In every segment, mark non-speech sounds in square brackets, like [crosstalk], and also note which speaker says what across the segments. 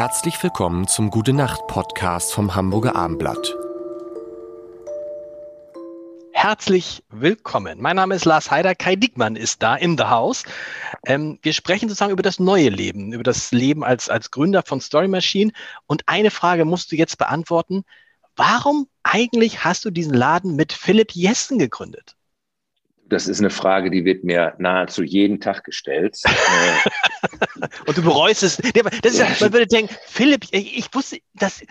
Speaker 1: Herzlich willkommen zum Gute Nacht Podcast vom Hamburger Armblatt.
Speaker 2: Herzlich willkommen. Mein Name ist Lars Heider. Kai Diekmann ist da in the house. Ähm, wir sprechen sozusagen über das neue Leben, über das Leben als, als Gründer von Story Machine. Und eine Frage musst du jetzt beantworten. Warum eigentlich hast du diesen Laden mit Philipp Jessen gegründet?
Speaker 3: Das ist eine Frage, die wird mir nahezu jeden Tag gestellt. [laughs]
Speaker 2: und du bereust es. Das ist ja, man würde denken, Philipp, ich wusste, das,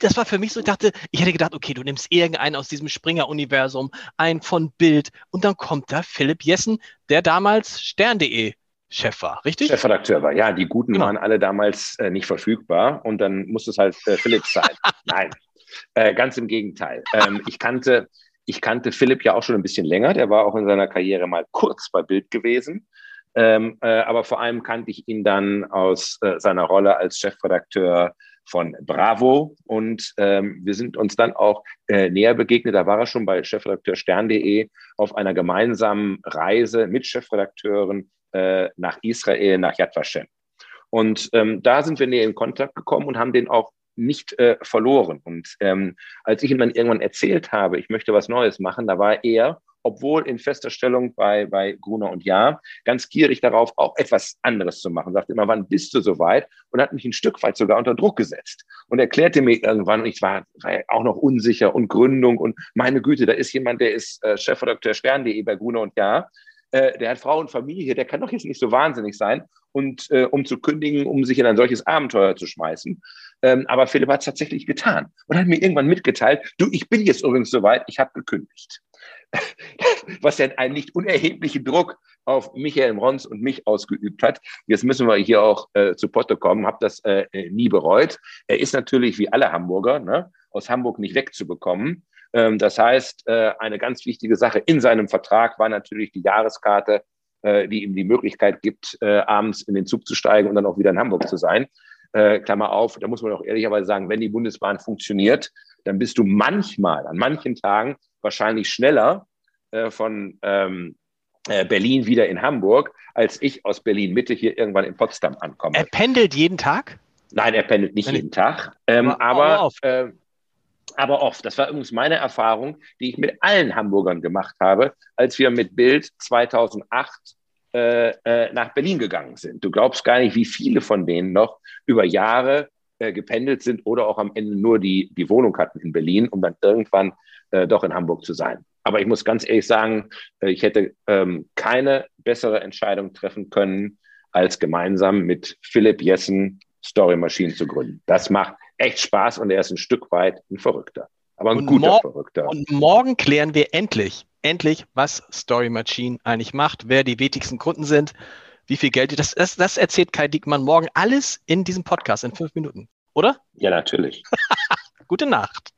Speaker 2: das war für mich so, ich dachte, ich hätte gedacht, okay, du nimmst irgendeinen aus diesem Springer-Universum, einen von Bild, und dann kommt da Philipp Jessen, der damals Stern.de Chef war, richtig?
Speaker 3: Chefredakteur war, ja. Die Guten genau. waren alle damals äh, nicht verfügbar und dann musste es halt äh, Philipp sein. [laughs] Nein, äh, ganz im Gegenteil. Ähm, ich kannte, ich kannte Philipp ja auch schon ein bisschen länger. Der war auch in seiner Karriere mal kurz bei Bild gewesen. Ähm, äh, aber vor allem kannte ich ihn dann aus äh, seiner Rolle als Chefredakteur von Bravo. Und ähm, wir sind uns dann auch äh, näher begegnet. Da war er schon bei Chefredakteur Stern.de auf einer gemeinsamen Reise mit Chefredakteuren äh, nach Israel, nach Yad Vashem. Und ähm, da sind wir näher in Kontakt gekommen und haben den auch nicht äh, verloren. Und ähm, als ich ihm dann irgendwann erzählt habe, ich möchte was Neues machen, da war er, obwohl in fester Stellung bei, bei Gruner und Ja, ganz gierig darauf, auch etwas anderes zu machen. Sagte immer, wann bist du soweit? Und hat mich ein Stück weit sogar unter Druck gesetzt. Und erklärte mir irgendwann, und ich war, war auch noch unsicher und Gründung und meine Güte, da ist jemand, der ist äh, Chefredakteur Stern.de bei Gruner und Ja äh, der hat Frau und Familie, der kann doch jetzt nicht so wahnsinnig sein, und äh, um zu kündigen, um sich in ein solches Abenteuer zu schmeißen. Ähm, aber Philipp hat es tatsächlich getan und hat mir irgendwann mitgeteilt, du, ich bin jetzt übrigens soweit, ich habe gekündigt. [laughs] Was ja einen nicht unerheblichen Druck auf Michael Rons und mich ausgeübt hat. Jetzt müssen wir hier auch äh, zu Potte kommen, habe das äh, nie bereut. Er ist natürlich wie alle Hamburger ne, aus Hamburg nicht wegzubekommen. Ähm, das heißt, äh, eine ganz wichtige Sache in seinem Vertrag war natürlich die Jahreskarte, äh, die ihm die Möglichkeit gibt, äh, abends in den Zug zu steigen und dann auch wieder in Hamburg zu sein. Klammer auf, da muss man auch ehrlicherweise sagen, wenn die Bundesbahn funktioniert, dann bist du manchmal, an manchen Tagen wahrscheinlich schneller von ähm, Berlin wieder in Hamburg, als ich aus Berlin Mitte hier irgendwann in Potsdam ankomme.
Speaker 2: Er pendelt jeden Tag?
Speaker 3: Nein, er pendelt nicht jeden Tag. Ähm, aber, aber aber oft. Das war übrigens meine Erfahrung, die ich mit allen Hamburgern gemacht habe, als wir mit Bild 2008 äh, äh, nach Berlin gegangen sind. Du glaubst gar nicht, wie viele von denen noch über Jahre äh, gependelt sind oder auch am Ende nur die, die Wohnung hatten in Berlin, um dann irgendwann äh, doch in Hamburg zu sein. Aber ich muss ganz ehrlich sagen, äh, ich hätte ähm, keine bessere Entscheidung treffen können, als gemeinsam mit Philipp Jessen Story Machine zu gründen. Das macht echt Spaß und er ist ein Stück weit ein Verrückter. Aber ein und guter Verrückter.
Speaker 2: Und morgen klären wir endlich, endlich, was Story Machine eigentlich macht, wer die wichtigsten Kunden sind, wie viel Geld. Das, das, das erzählt Kai Diekmann morgen alles in diesem Podcast in fünf Minuten, oder?
Speaker 3: Ja, natürlich. [laughs]
Speaker 2: Gute Nacht.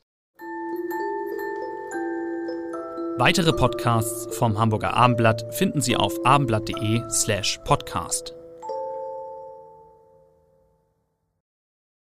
Speaker 1: Weitere Podcasts vom Hamburger Abendblatt finden Sie auf abendblatt.de slash podcast.